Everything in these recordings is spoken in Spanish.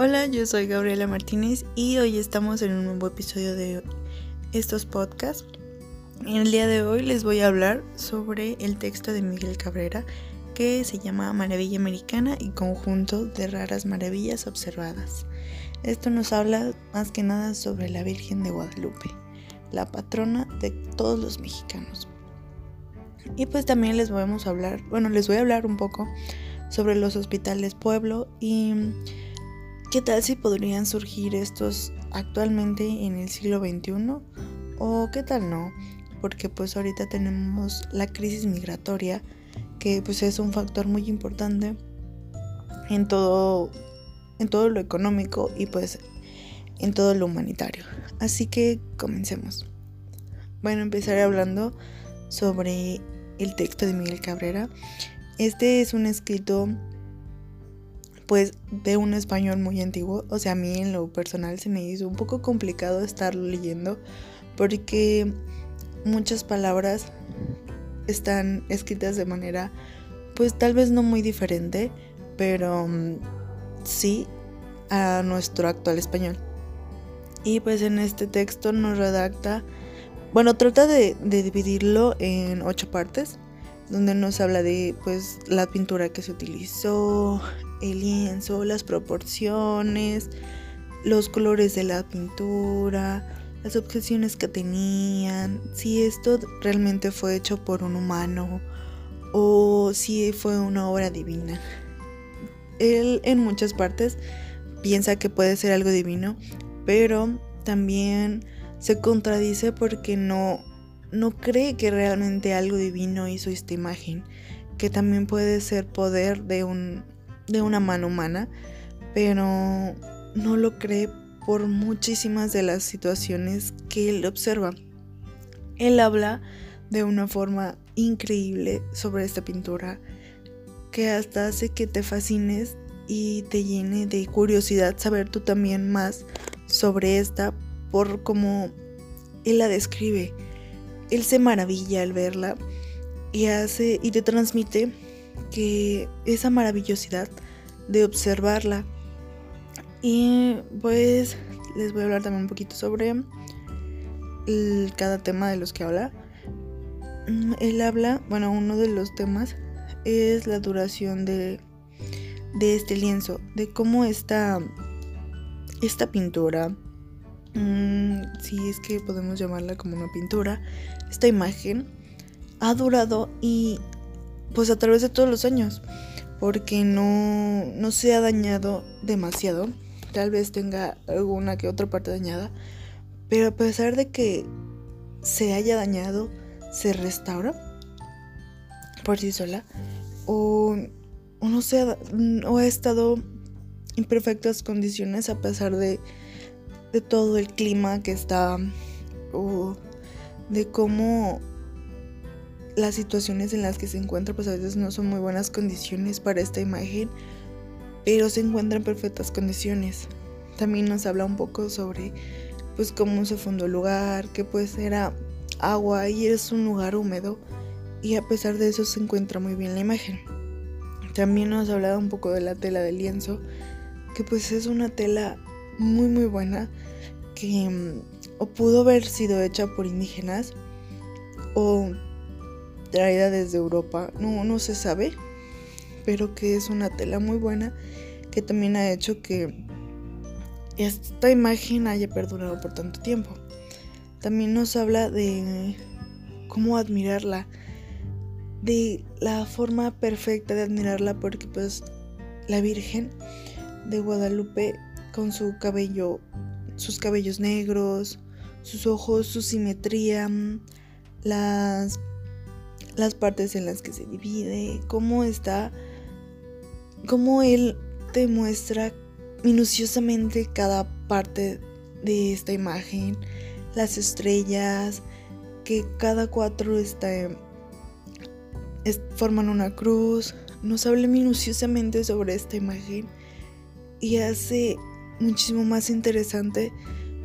Hola, yo soy Gabriela Martínez y hoy estamos en un nuevo episodio de estos podcasts. En el día de hoy les voy a hablar sobre el texto de Miguel Cabrera que se llama Maravilla Americana y Conjunto de Raras Maravillas Observadas. Esto nos habla más que nada sobre la Virgen de Guadalupe, la patrona de todos los mexicanos. Y pues también les vamos a hablar, bueno, les voy a hablar un poco sobre los hospitales pueblo y qué tal si podrían surgir estos actualmente en el siglo XXI o qué tal no, porque pues ahorita tenemos la crisis migratoria que pues es un factor muy importante en todo en todo lo económico y pues en todo lo humanitario. Así que comencemos. Bueno, empezaré hablando sobre el texto de Miguel Cabrera. Este es un escrito pues de un español muy antiguo, o sea, a mí en lo personal se me hizo un poco complicado estarlo leyendo porque muchas palabras están escritas de manera pues tal vez no muy diferente, pero mm, sí a nuestro actual español. Y pues en este texto nos redacta bueno, trata de, dividirlo en ocho partes, donde nos habla de pues la pintura que se utilizó, el lienzo, las proporciones, los colores de la pintura, las objeciones que tenían, si esto realmente fue hecho por un humano o si fue una obra divina. Él en muchas partes piensa que puede ser algo divino, pero también se contradice porque no, no cree que realmente algo divino hizo esta imagen, que también puede ser poder de, un, de una mano humana, pero no lo cree por muchísimas de las situaciones que él observa. Él habla de una forma increíble sobre esta pintura que hasta hace que te fascines y te llene de curiosidad saber tú también más sobre esta por cómo él la describe. Él se maravilla al verla y hace y te transmite que esa maravillosidad de observarla. Y pues les voy a hablar también un poquito sobre cada tema de los que habla. Mm, él habla, bueno, uno de los temas es la duración de, de este lienzo, de cómo esta, esta pintura Mm, si es que podemos llamarla como una pintura, esta imagen ha durado y pues a través de todos los años, porque no, no se ha dañado demasiado, tal vez tenga alguna que otra parte dañada, pero a pesar de que se haya dañado, se restaura por sí sola, o, o no se ha, o ha estado en perfectas condiciones a pesar de de todo el clima que está o de cómo las situaciones en las que se encuentra pues a veces no son muy buenas condiciones para esta imagen pero se encuentra en perfectas condiciones. También nos habla un poco sobre pues cómo se fundó el lugar que pues era agua y es un lugar húmedo y a pesar de eso se encuentra muy bien la imagen. También nos habla un poco de la tela de lienzo que pues es una tela muy muy buena que mm, o pudo haber sido hecha por indígenas o traída desde Europa, no, no se sabe, pero que es una tela muy buena que también ha hecho que esta imagen haya perdurado por tanto tiempo. También nos habla de cómo admirarla, de la forma perfecta de admirarla porque pues la Virgen de Guadalupe con su cabello, sus cabellos negros, sus ojos, su simetría, las, las partes en las que se divide, cómo está, cómo él te muestra minuciosamente cada parte de esta imagen, las estrellas, que cada cuatro está, forman una cruz. Nos habla minuciosamente sobre esta imagen y hace muchísimo más interesante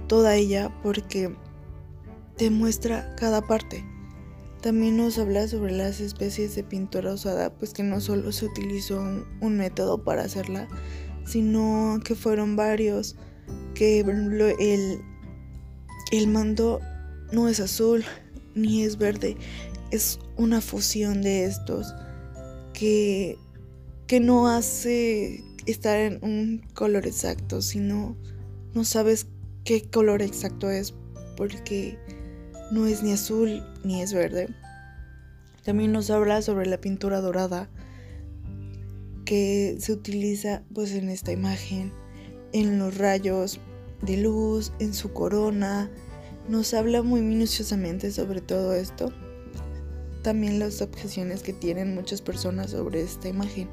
toda ella porque te muestra cada parte. También nos habla sobre las especies de pintura usada, pues que no solo se utilizó un, método para hacerla, sino que fueron varios, que el, el mando no es azul ni es verde, es una fusión de estos que, que no hace estar en un color exacto, sino no sabes qué color exacto es porque no es ni azul ni es verde. También nos habla sobre la pintura dorada que se utiliza pues en esta imagen, en los rayos de luz, en su corona. Nos habla muy minuciosamente sobre todo esto. También las objeciones que tienen muchas personas sobre esta imagen,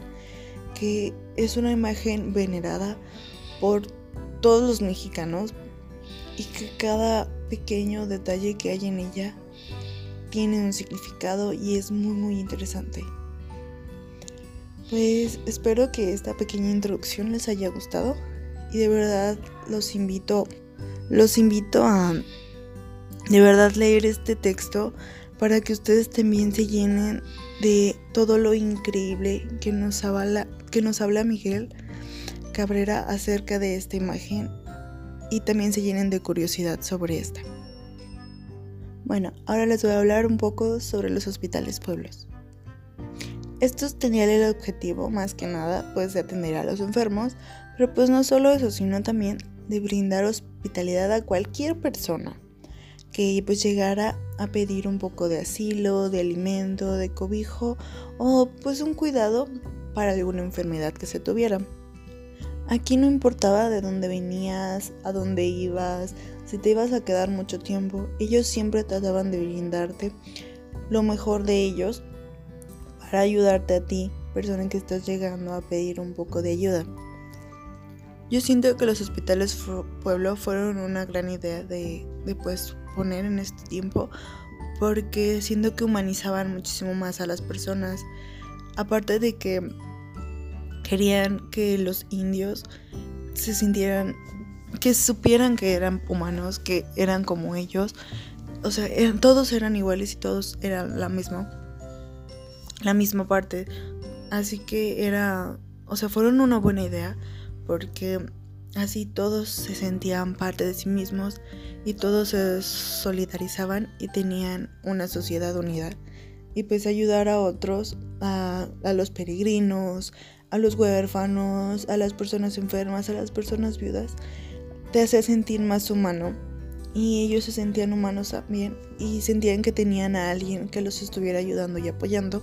que es una imagen venerada por todos los mexicanos y que cada pequeño detalle que hay en ella tiene un significado y es muy muy interesante. Pues espero que esta pequeña introducción les haya gustado y de verdad los invito los invito a de verdad leer este texto para que ustedes también se llenen de todo lo increíble que nos habla, que nos habla Miguel Cabrera acerca de esta imagen y también se llenen de curiosidad sobre esta. Bueno, ahora les voy a hablar un poco sobre los hospitales pueblos. Estos tenían el objetivo, más que nada, pues de atender a los enfermos, pero pues no solo eso, sino también de brindar hospitalidad a cualquier persona que pues llegara a pedir un poco de asilo, de alimento, de cobijo o pues un cuidado para alguna enfermedad que se tuviera. Aquí no importaba de dónde venías, a dónde ibas, si te ibas a quedar mucho tiempo, ellos siempre trataban de brindarte lo mejor de ellos para ayudarte a ti, persona que estás llegando a pedir un poco de ayuda. Yo siento que los hospitales pueblo fueron una gran idea de, de pues poner en este tiempo porque siento que humanizaban muchísimo más a las personas. Aparte de que querían que los indios se sintieran, que supieran que eran humanos, que eran como ellos. O sea, todos eran iguales y todos eran la misma, la misma parte. Así que era, o sea, fueron una buena idea porque así todos se sentían parte de sí mismos y todos se solidarizaban y tenían una sociedad unida. Y pues ayudar a otros, a, a los peregrinos, a los huérfanos, a las personas enfermas, a las personas viudas, te hace sentir más humano. Y ellos se sentían humanos también y sentían que tenían a alguien que los estuviera ayudando y apoyando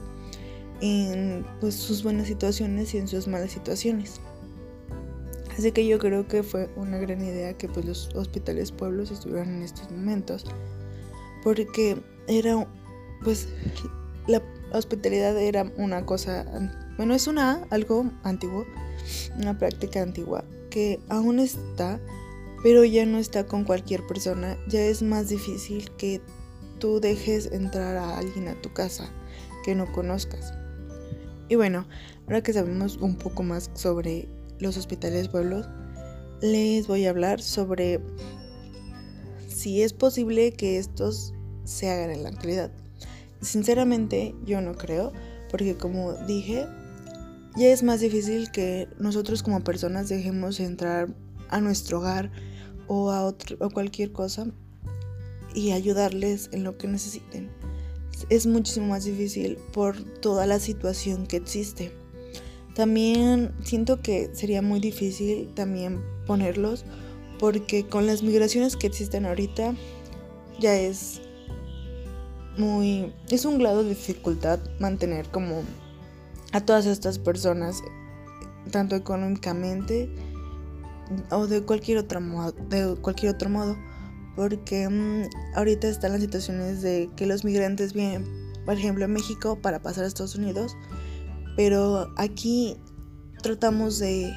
en pues, sus buenas situaciones y en sus malas situaciones. Así que yo creo que fue una gran idea que pues los hospitales pueblos estuvieran en estos momentos. Porque era pues la hospitalidad era una cosa bueno, es una algo antiguo, una práctica antigua que aún está, pero ya no está con cualquier persona. Ya es más difícil que tú dejes entrar a alguien a tu casa que no conozcas. Y bueno, ahora que sabemos un poco más sobre los hospitales pueblos, les voy a hablar sobre si es posible que estos se hagan en la actualidad. Sinceramente, yo no creo, porque como dije, ya es más difícil que nosotros como personas dejemos entrar a nuestro hogar o a, otro, cualquier cosa y ayudarles en lo que necesiten. Es muchísimo más difícil por toda la situación que existe. También siento que sería muy difícil también ponerlos porque con las migraciones que existen ahorita ya es muy es un grado de dificultad mantener como a todas estas personas, tanto económicamente o de cualquier otro modo, de cualquier otro modo, porque mm, ahorita están las situaciones de que los migrantes vienen, por ejemplo, a México para pasar a Estados Unidos, pero aquí tratamos de,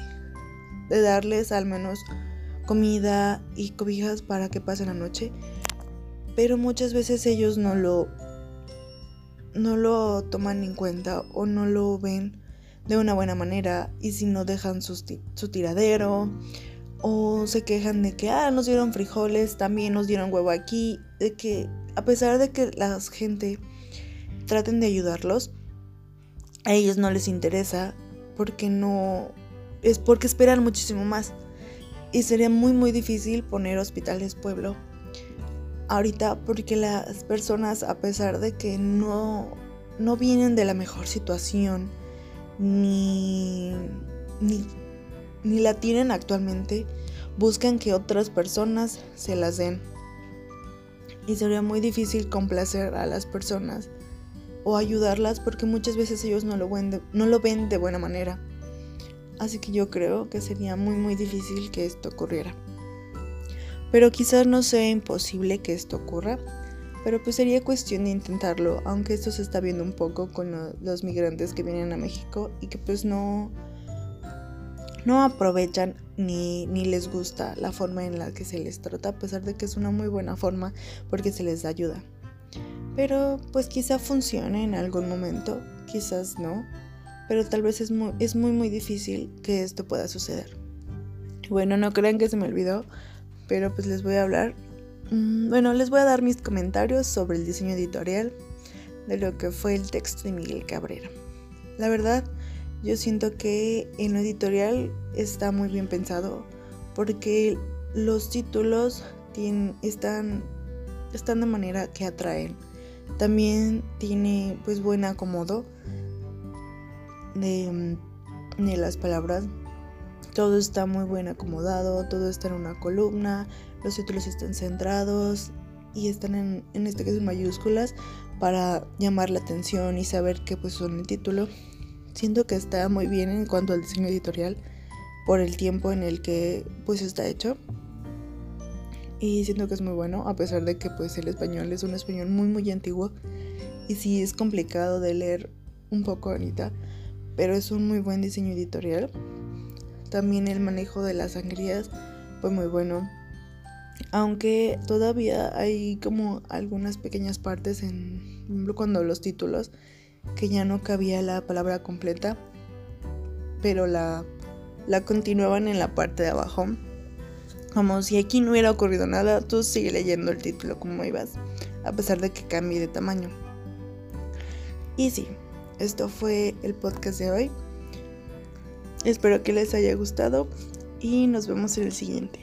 de darles al menos comida y cobijas para que pasen la noche, pero muchas veces ellos no lo no lo toman en cuenta o no lo ven de una buena manera y si no dejan su, tiradero o se quejan de que, ah, nos dieron frijoles, también nos dieron huevo aquí, de que a pesar de que la gente traten de ayudarlos, a ellos no les interesa porque no, es porque esperan muchísimo más. Y sería muy muy difícil poner hospitales pueblo ahorita porque las personas a pesar de que no, no vienen de la mejor situación ni, ni, ni la tienen actualmente, buscan que otras personas se las den. Y sería muy difícil complacer a las personas o ayudarlas porque muchas veces ellos no lo, ven no lo ven de buena manera. Así que yo creo que sería muy muy difícil que esto ocurriera. Pero quizás no sea imposible que esto ocurra, pero pues sería cuestión de intentarlo, aunque esto se está viendo un poco con los migrantes que vienen a México y que pues no, no aprovechan ni, ni les gusta la forma en la que se les trata, a pesar de que es una muy buena forma porque se les da ayuda. Pero pues quizá funcione en algún momento, quizás no, pero tal vez es muy, es muy muy difícil que esto pueda suceder. Bueno, no crean que se me olvidó, pero pues les voy a hablar. Mm, bueno, les voy a dar mis comentarios sobre el diseño editorial de lo que fue el texto de Miguel Cabrera. La verdad, yo siento que en lo editorial está muy bien pensado porque los títulos están, están de manera que atraen. También tiene pues buen acomodo de, de las palabras. Todo está muy bien acomodado, todo está en una columna, los títulos están centrados y están en, en este caso en mayúsculas para llamar la atención y saber que pues son el título. Siento que está muy bien en cuanto al diseño editorial por el tiempo en el que pues está hecho. Y siento que es muy bueno, a pesar de que pues el español es un español muy muy antiguo y sí es complicado de leer un poco ahorita pero es un muy buen diseño editorial. También el manejo de las sangrías fue muy bueno. Aunque todavía hay como algunas pequeñas partes en cuando los títulos que ya no cabía la palabra completa, pero la, la continuaban en la parte de abajo. Como si aquí no hubiera ocurrido nada, tú sigue leyendo el título como ibas, a pesar de que cambie de tamaño. Y sí, esto fue el podcast de hoy. Espero que les haya gustado y nos vemos en el siguiente.